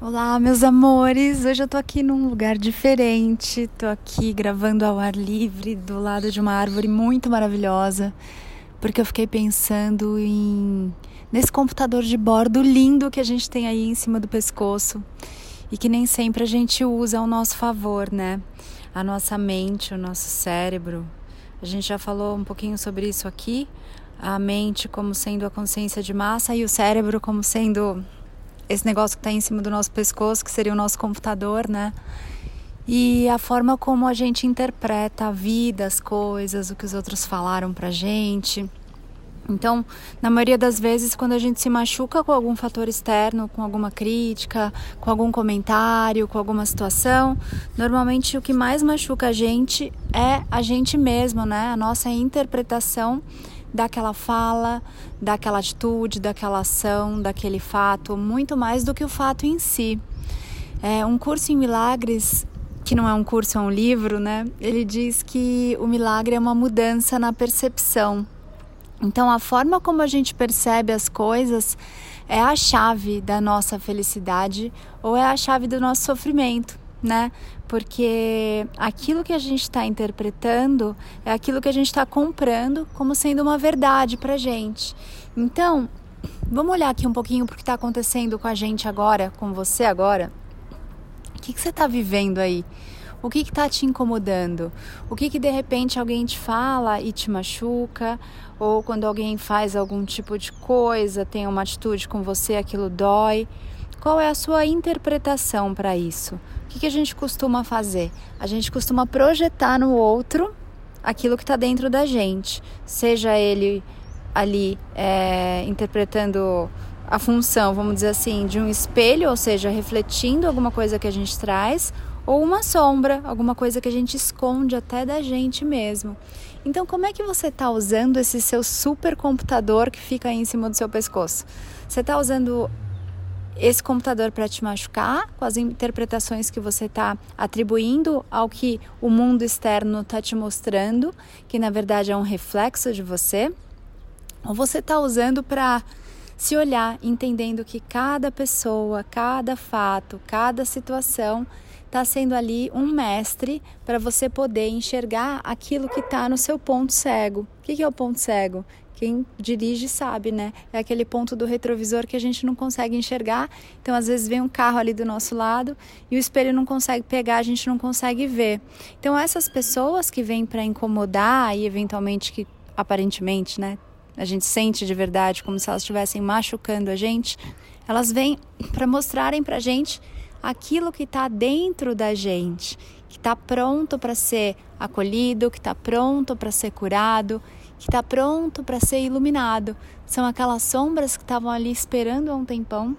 Olá, meus amores! Hoje eu tô aqui num lugar diferente. Tô aqui gravando ao ar livre, do lado de uma árvore muito maravilhosa, porque eu fiquei pensando em nesse computador de bordo lindo que a gente tem aí em cima do pescoço e que nem sempre a gente usa ao nosso favor, né? A nossa mente, o nosso cérebro. A gente já falou um pouquinho sobre isso aqui. A mente como sendo a consciência de massa e o cérebro como sendo esse negócio que está em cima do nosso pescoço, que seria o nosso computador, né? E a forma como a gente interpreta a vida, as coisas, o que os outros falaram pra gente. Então, na maioria das vezes, quando a gente se machuca com algum fator externo, com alguma crítica, com algum comentário, com alguma situação, normalmente o que mais machuca a gente é a gente mesmo, né? A nossa interpretação daquela fala, daquela atitude, daquela ação, daquele fato, muito mais do que o fato em si. É, um curso em milagres, que não é um curso, é um livro, né? Ele diz que o milagre é uma mudança na percepção. Então, a forma como a gente percebe as coisas é a chave da nossa felicidade ou é a chave do nosso sofrimento né? Porque aquilo que a gente está interpretando é aquilo que a gente está comprando como sendo uma verdade para gente. Então, vamos olhar aqui um pouquinho para o que está acontecendo com a gente agora, com você agora. O que, que você está vivendo aí? O que está te incomodando? O que, que de repente alguém te fala e te machuca? Ou quando alguém faz algum tipo de coisa, tem uma atitude com você, aquilo dói? Qual é a sua interpretação para isso? O que, que a gente costuma fazer? A gente costuma projetar no outro aquilo que está dentro da gente, seja ele ali é, interpretando a função, vamos dizer assim, de um espelho, ou seja, refletindo alguma coisa que a gente traz, ou uma sombra, alguma coisa que a gente esconde até da gente mesmo. Então, como é que você está usando esse seu supercomputador que fica aí em cima do seu pescoço? Você está usando esse computador para te machucar, com as interpretações que você está atribuindo ao que o mundo externo está te mostrando, que na verdade é um reflexo de você, ou você está usando para se olhar, entendendo que cada pessoa, cada fato, cada situação está sendo ali um mestre para você poder enxergar aquilo que está no seu ponto cego. O que, que é o ponto cego? Quem dirige sabe, né? É aquele ponto do retrovisor que a gente não consegue enxergar. Então, às vezes, vem um carro ali do nosso lado e o espelho não consegue pegar, a gente não consegue ver. Então, essas pessoas que vêm para incomodar e, eventualmente, que aparentemente, né? A gente sente de verdade como se elas estivessem machucando a gente, elas vêm para mostrarem para a gente aquilo que está dentro da gente, que está pronto para ser acolhido, que está pronto para ser curado, que está pronto para ser iluminado. São aquelas sombras que estavam ali esperando há um tempão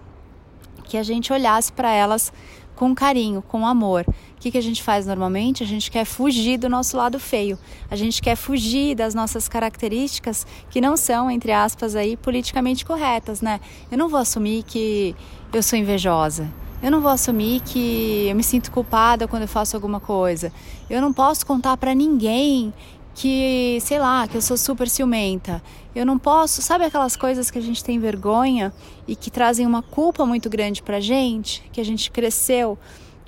que a gente olhasse para elas com carinho, com amor. O que, que a gente faz normalmente? A gente quer fugir do nosso lado feio. A gente quer fugir das nossas características que não são, entre aspas, aí politicamente corretas, né? Eu não vou assumir que eu sou invejosa. Eu não vou assumir que eu me sinto culpada quando eu faço alguma coisa. Eu não posso contar para ninguém que, sei lá, que eu sou super ciumenta. Eu não posso, sabe aquelas coisas que a gente tem vergonha e que trazem uma culpa muito grande pra gente, que a gente cresceu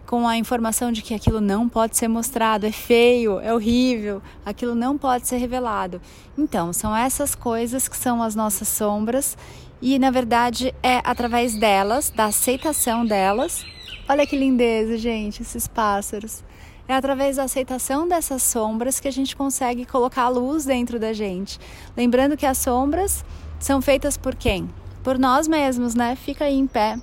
com a informação de que aquilo não pode ser mostrado, é feio, é horrível, aquilo não pode ser revelado. Então, são essas coisas que são as nossas sombras e, na verdade, é através delas, da aceitação delas. Olha que lindeza, gente, esses pássaros. É através da aceitação dessas sombras que a gente consegue colocar a luz dentro da gente. Lembrando que as sombras são feitas por quem? Por nós mesmos, né? Fica aí em pé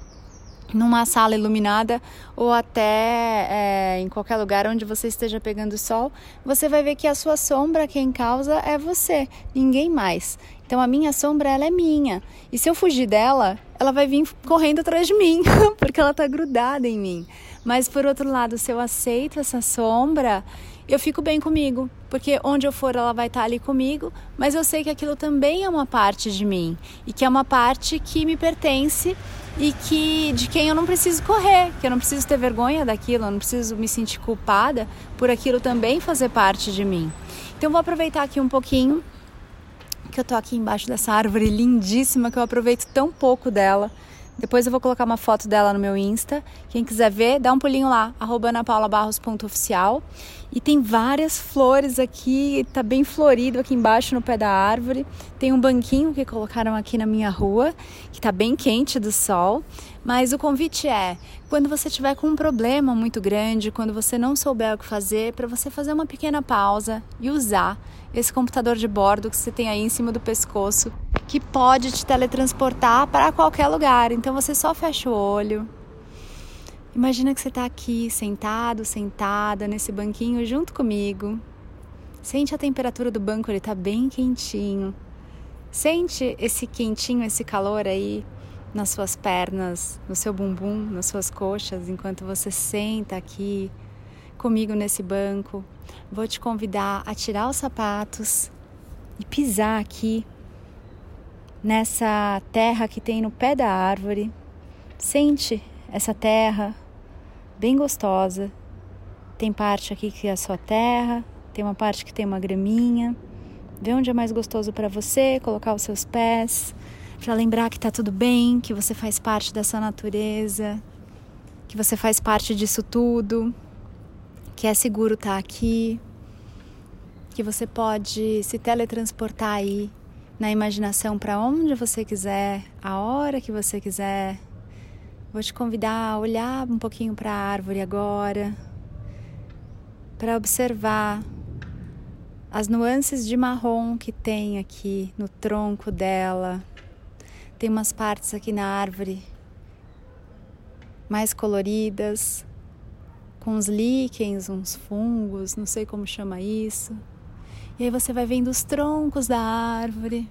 numa sala iluminada ou até é, em qualquer lugar onde você esteja pegando sol, você vai ver que a sua sombra, quem causa é você, ninguém mais. Então a minha sombra ela é minha e se eu fugir dela, ela vai vir correndo atrás de mim porque ela está grudada em mim. Mas por outro lado, se eu aceito essa sombra, eu fico bem comigo, porque onde eu for ela vai estar ali comigo, mas eu sei que aquilo também é uma parte de mim. E que é uma parte que me pertence e que de quem eu não preciso correr, que eu não preciso ter vergonha daquilo, eu não preciso me sentir culpada por aquilo também fazer parte de mim. Então vou aproveitar aqui um pouquinho que eu tô aqui embaixo dessa árvore lindíssima que eu aproveito tão pouco dela Depois eu vou colocar uma foto dela no meu Insta. Quem quiser ver, dá um pulinho lá, anapaulabarros.oficial. E tem várias flores aqui, tá bem florido aqui embaixo no pé da árvore. Tem um banquinho que colocaram aqui na minha rua, que tá bem quente do sol. Mas o convite é, quando você tiver com um problema muito grande, quando você não souber o que fazer, para você fazer uma pequena pausa e usar esse computador de bordo que você tem aí em cima do pescoço, que pode te teletransportar para qualquer lugar. Então você só fecha o olho. Imagina que você está aqui sentado, sentada nesse banquinho junto comigo. Sente a temperatura do banco, ele está bem quentinho. Sente esse quentinho, esse calor aí nas suas pernas, no seu bumbum, nas suas coxas, enquanto você senta aqui comigo nesse banco. Vou te convidar a tirar os sapatos e pisar aqui nessa terra que tem no pé da árvore. Sente essa terra bem gostosa. Tem parte aqui que é a sua terra, tem uma parte que tem uma graminha. Vê onde é mais gostoso para você, colocar os seus pés, para lembrar que tá tudo bem, que você faz parte dessa natureza, que você faz parte disso tudo que é seguro estar tá aqui, que você pode se teletransportar aí na imaginação para onde você quiser, a hora que você quiser. Vou te convidar a olhar um pouquinho para a árvore agora, para observar as nuances de marrom que tem aqui no tronco dela. Tem umas partes aqui na árvore mais coloridas, com uns líquens, uns fungos, não sei como chama isso. E aí você vai vendo os troncos da árvore,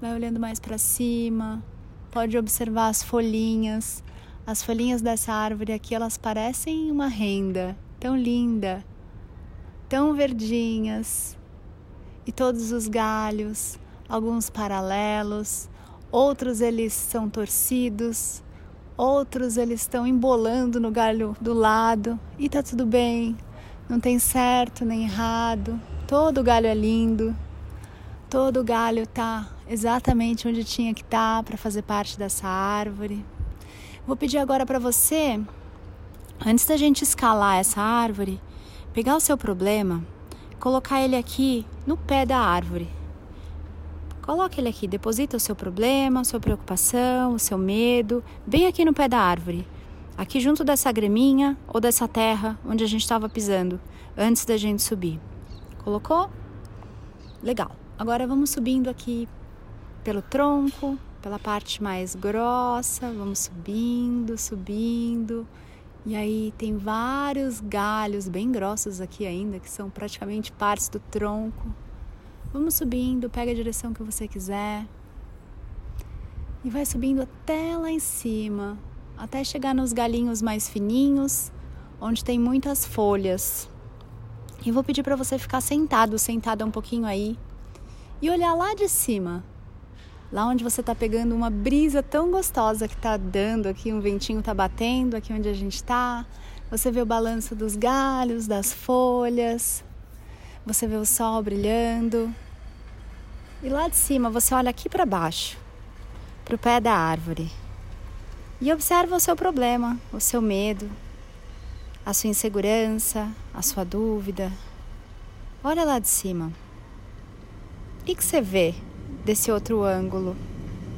vai olhando mais para cima, pode observar as folhinhas. As folhinhas dessa árvore aqui, elas parecem uma renda, tão linda, tão verdinhas. E todos os galhos, alguns paralelos, outros eles são torcidos, Outros eles estão embolando no galho do lado e tá tudo bem. Não tem certo nem errado. Todo galho é lindo. Todo galho tá exatamente onde tinha que estar tá para fazer parte dessa árvore. Vou pedir agora para você, antes da gente escalar essa árvore, pegar o seu problema, colocar ele aqui no pé da árvore. Coloque ele aqui, deposita o seu problema, sua preocupação, o seu medo, bem aqui no pé da árvore. Aqui junto dessa graminha ou dessa terra onde a gente estava pisando antes da gente subir. Colocou? Legal. Agora vamos subindo aqui pelo tronco, pela parte mais grossa, vamos subindo, subindo. E aí tem vários galhos bem grossos aqui ainda, que são praticamente partes do tronco. Vamos subindo, pega a direção que você quiser. E vai subindo até lá em cima, até chegar nos galinhos mais fininhos, onde tem muitas folhas. E vou pedir para você ficar sentado, sentada um pouquinho aí e olhar lá de cima. Lá onde você está pegando uma brisa tão gostosa que está dando aqui, um ventinho está batendo aqui onde a gente está. Você vê o balanço dos galhos, das folhas. Você vê o sol brilhando. E lá de cima você olha aqui para baixo, para o pé da árvore, e observa o seu problema, o seu medo, a sua insegurança, a sua dúvida. Olha lá de cima. O que você vê desse outro ângulo?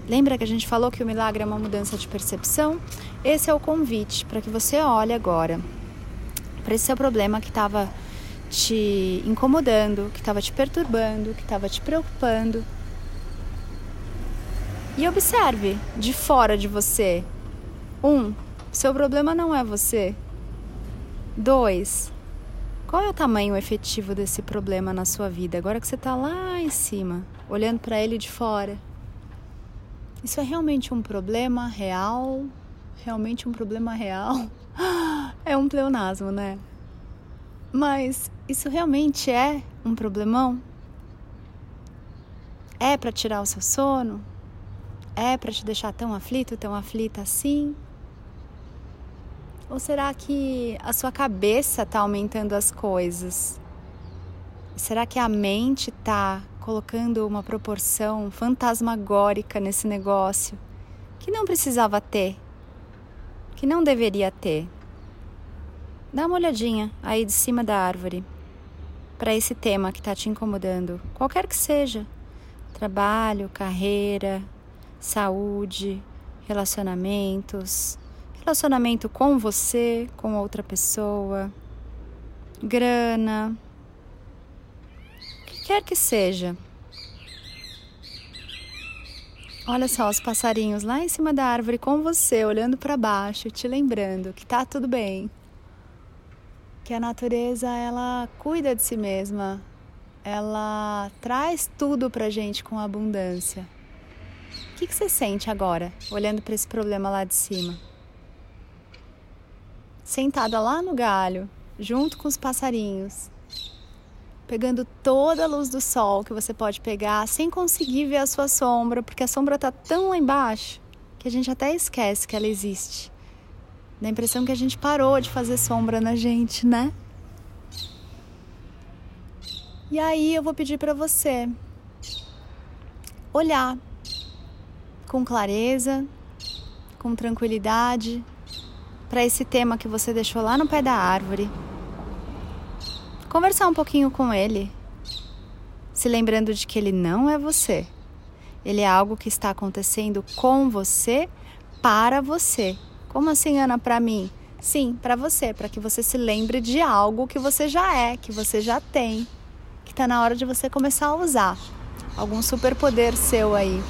Lembra que a gente falou que o milagre é uma mudança de percepção? Esse é o convite para que você olhe agora para esse seu problema que estava te incomodando, que estava te perturbando, que estava te preocupando. E observe de fora de você. Um, seu problema não é você. Dois, qual é o tamanho efetivo desse problema na sua vida? Agora que você está lá em cima, olhando para ele de fora. Isso é realmente um problema real? Realmente um problema real? É um pleonasmo, né? Mas isso realmente é um problemão? É para tirar o seu sono? É para te deixar tão aflito, tão aflita assim? Ou será que a sua cabeça está aumentando as coisas? Será que a mente está colocando uma proporção fantasmagórica nesse negócio que não precisava ter, que não deveria ter. Dá uma olhadinha aí de cima da árvore para esse tema que está te incomodando, qualquer que seja: trabalho, carreira, saúde, relacionamentos, relacionamento com você, com outra pessoa, grana, o que quer que seja. Olha só os passarinhos lá em cima da árvore com você, olhando para baixo, te lembrando que tá tudo bem. Que a natureza ela cuida de si mesma. Ela traz tudo pra gente com abundância. O que, que você sente agora, olhando para esse problema lá de cima? Sentada lá no galho, junto com os passarinhos, pegando toda a luz do sol que você pode pegar sem conseguir ver a sua sombra, porque a sombra está tão lá embaixo que a gente até esquece que ela existe. Dá a impressão que a gente parou de fazer sombra na gente, né? E aí eu vou pedir para você olhar com clareza, com tranquilidade para esse tema que você deixou lá no pé da árvore conversar um pouquinho com ele, se lembrando de que ele não é você. Ele é algo que está acontecendo com você, para você. Como assim, Ana, para mim? Sim, para você, para que você se lembre de algo que você já é, que você já tem, que está na hora de você começar a usar. Algum superpoder seu aí.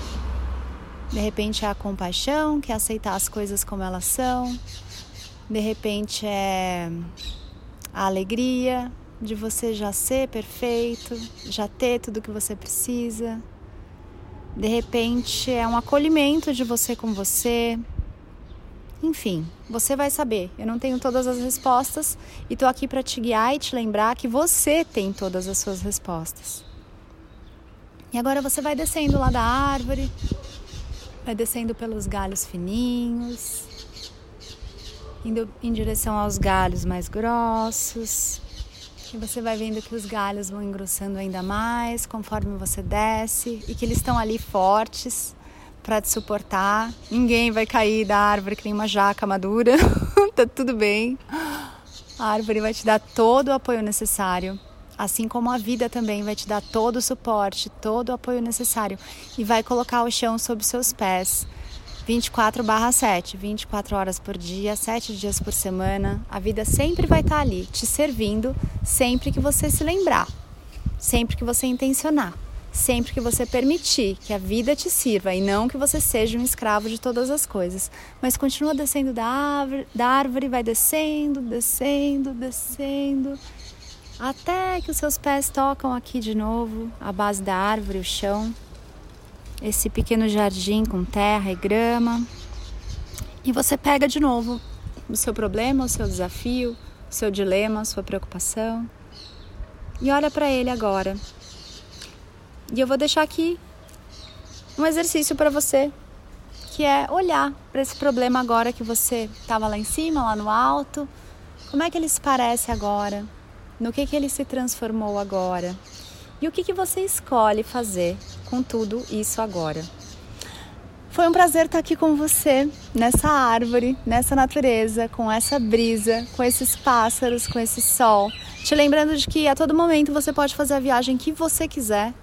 De repente é a compaixão, que é aceitar as coisas como elas são. De repente é a alegria, de você já ser perfeito, já ter tudo que você precisa. De repente é um acolhimento de você com você. Enfim, você vai saber. Eu não tenho todas as respostas e tô aqui para te guiar e te lembrar que você tem todas as suas respostas. E agora você vai descendo lá da árvore, vai descendo pelos galhos fininhos, indo em direção aos galhos mais grossos. E você vai vendo que os galhos vão engrossando ainda mais conforme você desce e que eles estão ali fortes para te suportar. Ninguém vai cair da árvore que nem uma jaca madura. tá tudo bem. A árvore vai te dar todo o apoio necessário, assim como a vida também vai te dar todo o suporte, todo o apoio necessário e vai colocar o chão sob seus pés 24/7, 24 horas por dia, 7 dias por semana. A vida sempre vai estar ali, te servindo, sempre que você se lembrar, sempre que você intencionar, sempre que você permitir que a vida te sirva e não que você seja um escravo de todas as coisas. Mas continua descendo da árvore, da árvore vai descendo, descendo, descendo, até que os seus pés tocam aqui de novo, a base da árvore, o chão esse pequeno jardim com terra e grama. E você pega de novo o seu problema, o seu desafio, o seu dilema, a sua preocupação e olha para ele agora. E eu vou deixar aqui um exercício para você, que é olhar para esse problema agora que você estava lá em cima, lá no alto. Como é que ele se parece agora? No que, que ele se transformou agora? E o que, que você escolhe fazer com tudo isso agora? Foi um prazer estar aqui com você, nessa árvore, nessa natureza, com essa brisa, com esses pássaros, com esse sol. Te lembrando de que a todo momento você pode fazer a viagem que você quiser.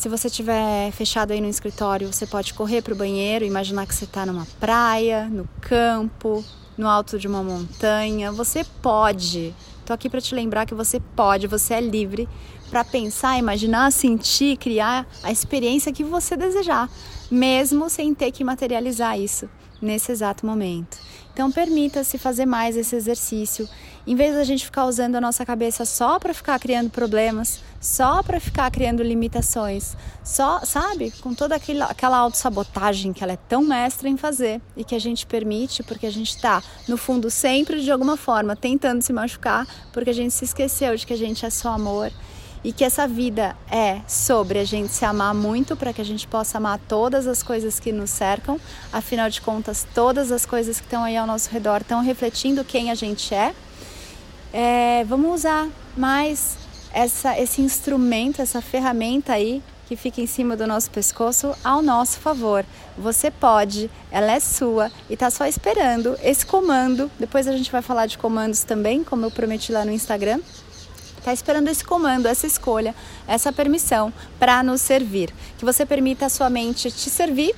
Se você estiver fechado aí no escritório, você pode correr para o banheiro, imaginar que você está numa praia, no campo, no alto de uma montanha. Você pode. Estou aqui para te lembrar que você pode, você é livre para pensar, imaginar, sentir, criar a experiência que você desejar, mesmo sem ter que materializar isso nesse exato momento. Então permita-se fazer mais esse exercício, em vez da gente ficar usando a nossa cabeça só para ficar criando problemas, só para ficar criando limitações, só, sabe, com toda aquela, aquela autossabotagem que ela é tão mestra em fazer e que a gente permite porque a gente está, no fundo, sempre de alguma forma tentando se machucar porque a gente se esqueceu de que a gente é só amor e que essa vida é sobre a gente se amar muito para que a gente possa amar todas as coisas que nos cercam. Afinal de contas, todas as coisas que estão aí ao nosso redor estão refletindo quem a gente é. é vamos usar mais essa, esse instrumento, essa ferramenta aí que fica em cima do nosso pescoço ao nosso favor. Você pode, ela é sua e tá só esperando esse comando. Depois a gente vai falar de comandos também, como eu prometi lá no Instagram. Tá esperando esse comando, essa escolha, essa permissão para nos servir. Que você permita a sua mente te servir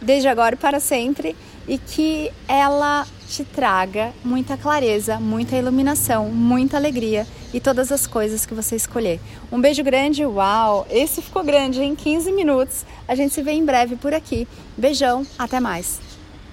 desde agora e para sempre e que ela te traga muita clareza, muita iluminação, muita alegria e todas as coisas que você escolher. Um beijo grande, uau! Esse ficou grande em 15 minutos. A gente se vê em breve por aqui. Beijão, até mais.